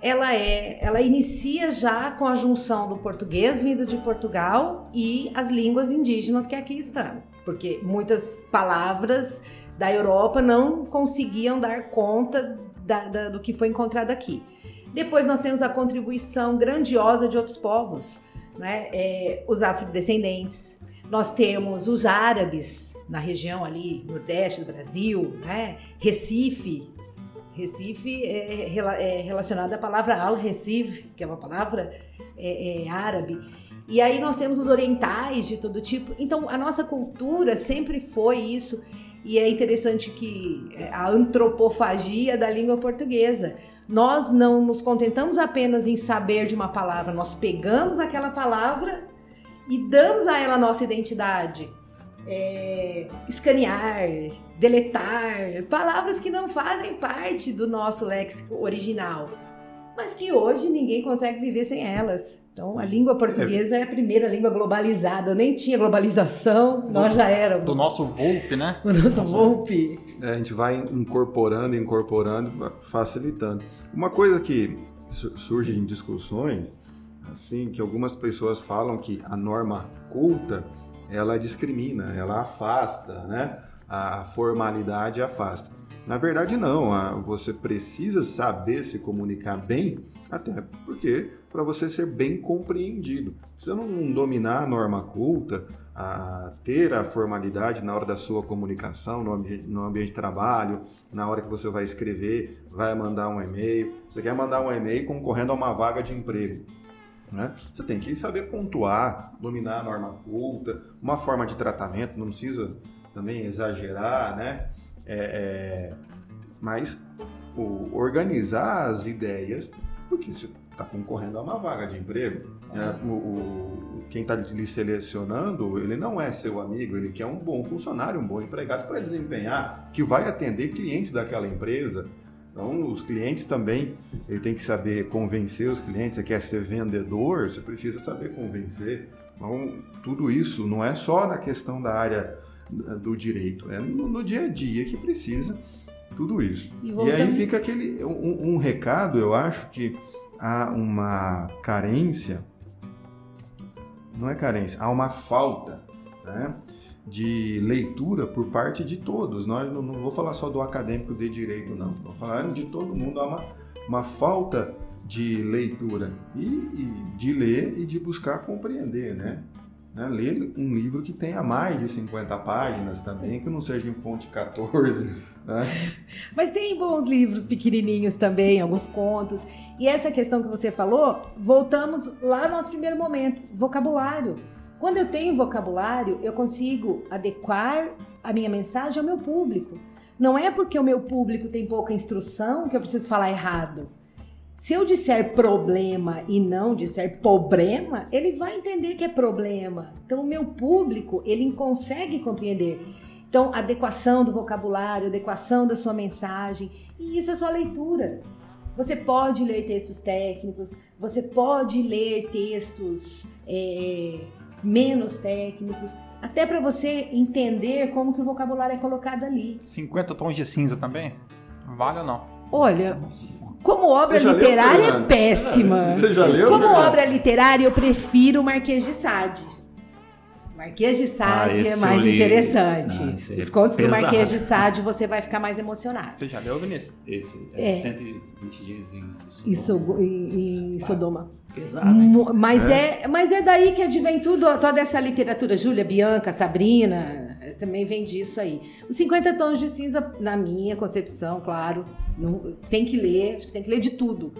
Ela é, ela inicia já com a junção do português vindo de Portugal e as línguas indígenas que aqui estão, porque muitas palavras da Europa não conseguiam dar conta da, da, do que foi encontrado aqui. Depois nós temos a contribuição grandiosa de outros povos, né? É, os afrodescendentes, nós temos os árabes na região ali, nordeste do Brasil, né? Recife. Recife é, é relacionado à palavra al-Recife, que é uma palavra é, é, árabe. E aí nós temos os orientais de todo tipo. Então a nossa cultura sempre foi isso. E é interessante que é, a antropofagia da língua portuguesa. Nós não nos contentamos apenas em saber de uma palavra, nós pegamos aquela palavra e damos a ela a nossa identidade. É, escanear, deletar, palavras que não fazem parte do nosso léxico original, mas que hoje ninguém consegue viver sem elas. Então, a língua portuguesa é, a primeira língua globalizada. Nem tinha globalização, do, nós já éramos. Do nosso Volpe, né? O nosso Volpe. É, a gente vai incorporando, incorporando, facilitando. Uma coisa que surge em discussões assim, que algumas pessoas falam que a norma culta, ela discrimina, ela afasta, né? A formalidade afasta. Na verdade, não. Você precisa saber se comunicar bem, até porque para você ser bem compreendido. Você não dominar a norma culta, a ter a formalidade na hora da sua comunicação, no ambiente, no ambiente de trabalho, na hora que você vai escrever, vai mandar um e-mail. Você quer mandar um e-mail concorrendo a uma vaga de emprego. Né? Você tem que saber pontuar, dominar a norma culta, uma forma de tratamento, não precisa também exagerar, né? É, é, mas o, organizar as ideias, porque você está concorrendo a uma vaga de emprego. Né? O, o, quem está lhe selecionando, ele não é seu amigo, ele quer um bom funcionário, um bom empregado para desempenhar, que vai atender clientes daquela empresa, então, os clientes também, ele tem que saber convencer os clientes. Você quer ser vendedor, você precisa saber convencer. Então, tudo isso não é só na questão da área do direito, é no, no dia a dia que precisa tudo isso. E, e aí fica aquele um, um recado, eu acho que há uma carência, não é carência, há uma falta, né? de leitura por parte de todos. Nós não, não vou falar só do acadêmico de direito, não. Vou falar de todo mundo. Há uma, uma falta de leitura e, e, de ler e de buscar compreender, né? Né? Ler um livro que tenha mais de 50 páginas também, que não seja em fonte 14. Né? Mas tem bons livros pequenininhos também, alguns contos. E essa questão que você falou, voltamos lá no nosso primeiro momento, vocabulário. Quando eu tenho vocabulário, eu consigo adequar a minha mensagem ao meu público. Não é porque o meu público tem pouca instrução que eu preciso falar errado. Se eu disser problema e não disser problema, ele vai entender que é problema. Então, o meu público, ele consegue compreender. Então, adequação do vocabulário, adequação da sua mensagem, e isso é sua leitura. Você pode ler textos técnicos, você pode ler textos é, menos técnicos, até para você entender como que o vocabulário é colocado ali. 50 tons de cinza também? Vale ou não? Olha, como obra já leu, literária é péssima. Você já leu, Como Fernando? obra literária, eu prefiro o Marquês de Sade. Marquês de Sade Ah, é mais li. interessante. Ah, esse é Os contos pesado. do Marquês de Sade você vai ficar mais emocionado. Você já leu, Vinícius? Esse É. é, 120 dias em Em, So- em- em Sodoma. Pesado, hein? Mas é. mas é daí que advém tudo, toda essa literatura. Júlia, Bianca, Sabrina, também vem disso aí. Os 50 Tons de Cinza, na minha concepção, claro, não- tem que ler, acho que tem que ler de tudo.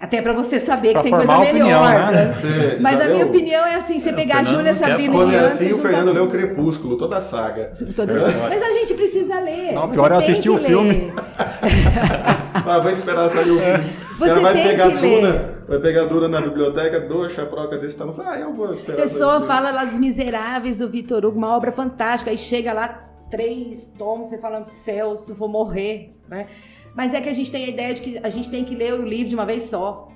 Até pra você saber Pra que tem coisa melhor. opinião, né? Você Mas a minha opinião é assim: você É, o pegar a Júlia, Sabrina e Quando é assim, o Fernando leu tudo. Crepúsculo, toda a saga. Todas- Mas a gente precisa ler. Não, pior é assistir o filme. Ah, vai esperar sair o filme. O Você vai tem pegar que a ler. Duna, vai pegar a Duna na biblioteca, dois chaproca desse tamanho. Fala, Ah, eu vou esperar. A pessoa o fala lá dos Miseráveis do Vitor Hugo, uma obra fantástica, aí chega lá três tomos, você fala, Celso, vou morrer, né? Mas é que a gente tem a ideia de que a gente tem que ler o livro de uma vez só.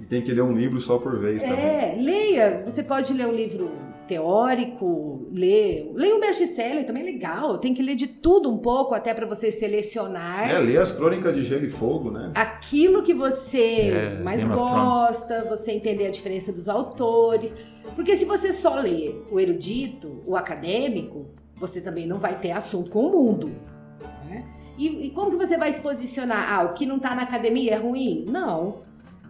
E tem que ler um livro só por vez também. É, leia. Você pode ler um livro teórico, ler, leia um best-seller, também é legal. Tem que ler de tudo um pouco até para você selecionar É, ler as crônicas de Gelo e Fogo, né? aquilo que você É, mais gosta, você entender a diferença dos autores. Porque se você só lê o erudito, o acadêmico, você também não vai ter assunto com o mundo. né? E, e como que você vai se posicionar? Ah, o que não tá na academia é ruim? Não.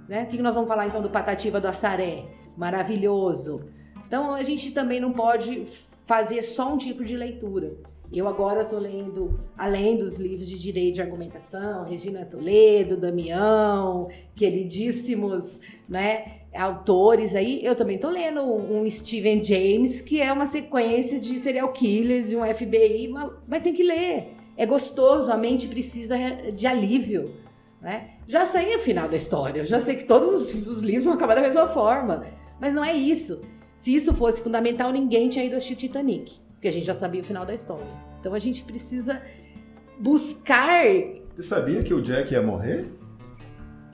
Né? O que que nós vamos falar então do Patativa do Assaré? Maravilhoso. Então a gente também não pode fazer só um tipo de leitura. Eu agora estou lendo, além dos livros de direito de argumentação, Regina Toledo, Damião, queridíssimos né, autores aí, eu também estou lendo um, um Steven James, que é uma sequência de serial killers, de um FBI, mas, mas tem que ler. É gostoso, a mente precisa de alívio. Né? Já sei o final da história, eu já sei que todos os, os livros vão acabar da mesma forma. Mas não é isso. Se isso fosse fundamental, ninguém tinha ido assistir Titanic, porque a gente já sabia o final da história. Então a gente precisa buscar, Você sabia que o Jack ia morrer?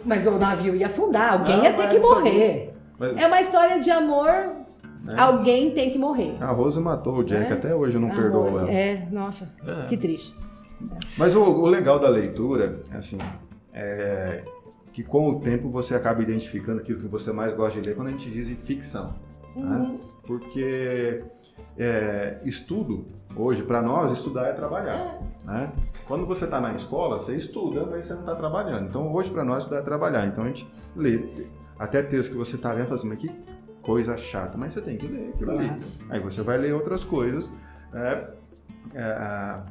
mas o navio ia afundar, alguém Não, ia ter que morrer. Mas É uma história de amor, É. alguém tem que morrer. a Rose matou o Jack, É? até hoje eu não Ah, perdoo Rose, ela. É, nossa, É. que triste. Mas o, o legal da leitura, assim, é que com o tempo você acaba identificando aquilo que você mais gosta de ler quando a gente diz em ficção. Uhum. né? Porque é, estudo, hoje, para nós, estudar é trabalhar. né? Quando você está na escola, você estuda, mas você não está trabalhando. Então, hoje, para nós, estudar é trabalhar. Então, a gente lê. Até texto que você está lendo, fala assim, mas que coisa chata. Mas você tem que ler aquilo ali. Claro. Aí você vai ler outras coisas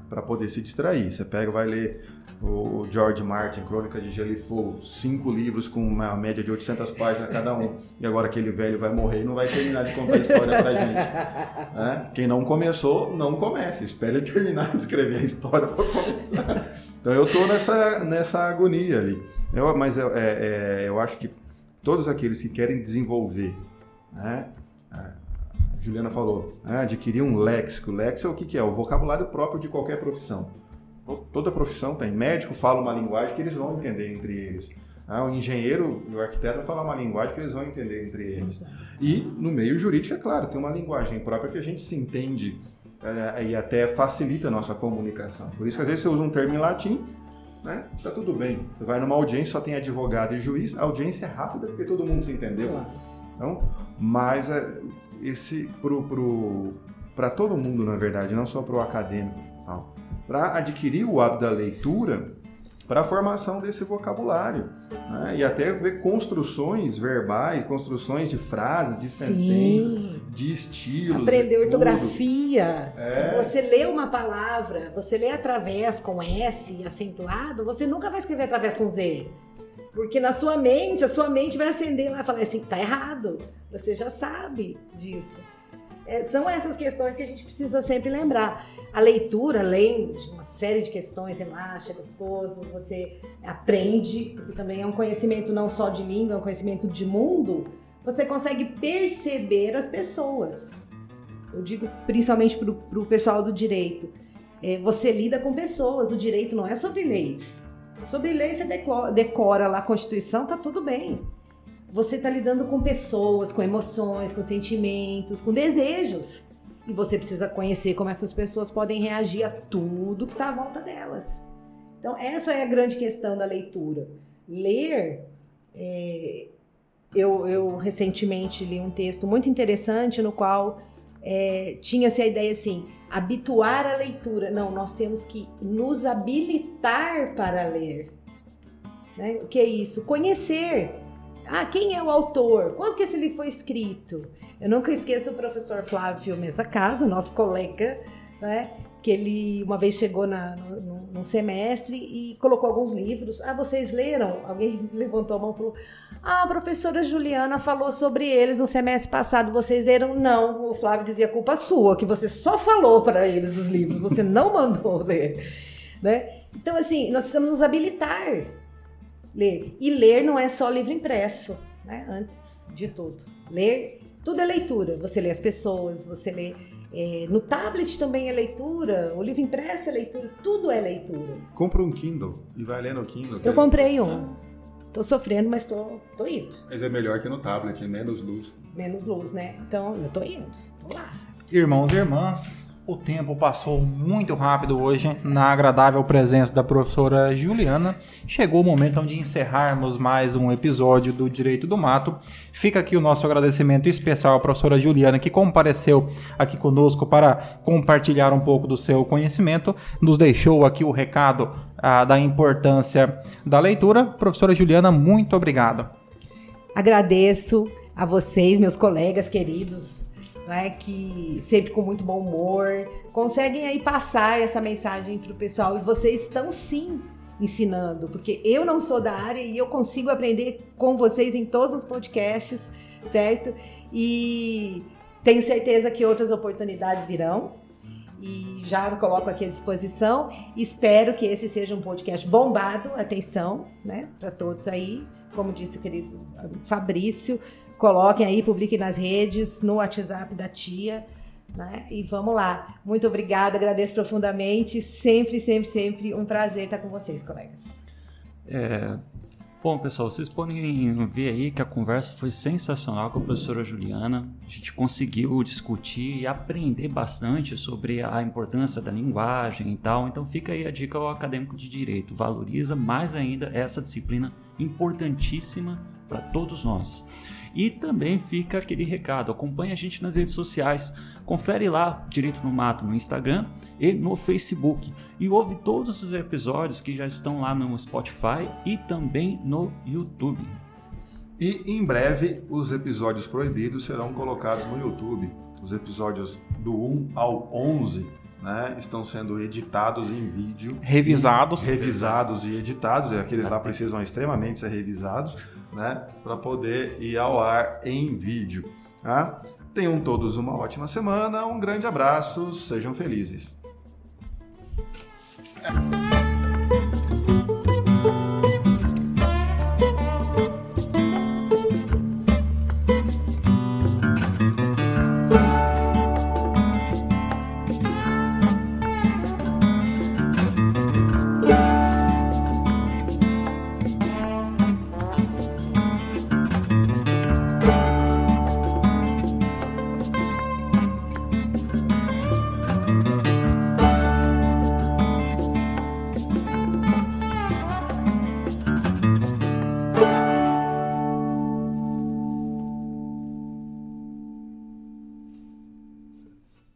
para poder se distrair. Você pega, vai ler o George Martin, Crônica de Gelo e Fogo, cinco livros com uma média de 800 páginas cada um. E agora aquele velho vai morrer e não vai terminar de contar a história pra gente. né? Quem não começou, não comece. Espere ele terminar de escrever a história para começar. Então eu tô nessa, nessa agonia ali. Eu, mas eu, é, é, eu acho que todos aqueles que querem desenvolver, né? Juliana falou, né, adquirir um léxico. Léxico é o que, que é? O vocabulário próprio de qualquer profissão. Toda profissão tem. Médico fala uma linguagem que eles vão entender entre eles. Ah, o engenheiro e o arquiteto falam uma linguagem que eles vão entender entre eles. E no meio jurídico, é claro, tem uma linguagem própria que a gente se entende é, e até facilita a nossa comunicação. Por isso que às vezes você usa um termo em latim, né? Tá tudo bem. Você vai numa audiência, só tem advogado e juiz, a audiência é rápida porque todo mundo se entendeu. Então, mas é, esse pro, pro, para todo mundo, na verdade, não só para o acadêmico, para adquirir o hábito da leitura, para a formação desse vocabulário né? e até ver construções verbais, construções de frases, de sentenças, Sim. de estilos. Aprender ortografia. É. Você lê uma palavra, você lê através com S acentuado, você nunca vai escrever através com Z. Porque na sua mente, a sua mente vai acender lá e falar assim, tá errado. Você já sabe disso. é, são essas questões que a gente precisa sempre lembrar. A leitura, além de uma série de questões, relaxa, é gostoso, você aprende, porque também é um conhecimento não só de língua, é um conhecimento de mundo, você consegue perceber as pessoas. Eu digo principalmente para o pessoal do direito. É, você lida com pessoas, o direito não é sobre leis. Sobre leis você decora, decora lá a Constituição, tá tudo bem. Você está lidando com pessoas, com emoções, com sentimentos, com desejos. E você precisa conhecer como essas pessoas podem reagir a tudo que está à volta delas. Então, essa é a grande questão da leitura. Ler. É, eu, eu, recentemente li um texto muito interessante no qual é, tinha-se a ideia assim: habituar a leitura. Não, nós temos que nos habilitar para ler. Né? O que é isso? Conhecer. Ah, quem é o autor? Quando que esse livro foi escrito? Eu nunca esqueço o professor Flávio Mesa Casa, nosso colega, né? Que ele uma vez chegou na, no, semestre e colocou alguns livros. Ah, vocês leram? Alguém levantou a mão e falou: Ah, a professora Juliana falou sobre eles no semestre passado. Vocês leram? Não. O Flávio dizia: culpa sua, que você só falou para eles dos livros, você não mandou ler. Né? Então, assim, nós precisamos nos habilitar ler. E ler não é só livro impresso, né? antes de tudo. Ler tudo é leitura. Você lê as pessoas, você lê. É, no tablet também é leitura, o livro impresso é leitura, tudo é leitura. Compra um Kindle e vai ler no Kindle. Eu comprei um. Tô sofrendo, mas tô, tô indo. Mas é melhor que no tablet, é menos luz. Menos luz, né? Então, eu tô indo. Vamos lá. Irmãos e irmãs, o tempo passou muito rápido hoje na agradável presença da professora Juliana. Chegou o momento de encerrarmos mais um episódio do Direito do Mato. Fica aqui o nosso agradecimento especial à professora Juliana que compareceu aqui conosco para compartilhar um pouco do seu conhecimento. Nos deixou aqui o recado ah, da importância da leitura. Professora Juliana, muito obrigado. Agradeço a vocês, meus colegas queridos, né, que sempre com muito bom humor, conseguem aí passar essa mensagem para o pessoal e vocês estão sim ensinando, porque eu não sou da área e eu consigo aprender com vocês em todos os podcasts, certo? E tenho certeza que outras oportunidades virão e já me coloco aqui à disposição. Espero que esse seja um podcast bombado, atenção, né, para todos aí, como disse o querido Fabrício, Coloquem aí, publiquem nas redes, no WhatsApp da tia. Né? E vamos lá. Muito obrigada, agradeço profundamente. Sempre, sempre, sempre um prazer estar com vocês, colegas. É, bom, pessoal, vocês podem ver aí que a conversa foi sensacional com a professora Juliana. A gente conseguiu discutir e aprender bastante sobre a importância da linguagem e tal. Então fica aí a dica ao acadêmico de direito. Valoriza mais ainda essa disciplina importantíssima para todos nós. E também fica aquele recado: acompanhe a gente nas redes sociais. Confere lá Direito no Mato no Instagram e no Facebook. E ouve todos os episódios que já estão lá no Spotify e também no YouTube. E em breve os episódios proibidos serão colocados no YouTube. Os episódios do 1 ao 11 né, estão sendo editados em vídeo. Revisados. E, revisados e editados. É, aqueles lá precisam extremamente ser revisados né, para poder ir ao ar em vídeo. Tá? Tenham todos uma ótima semana, um grande abraço, sejam felizes.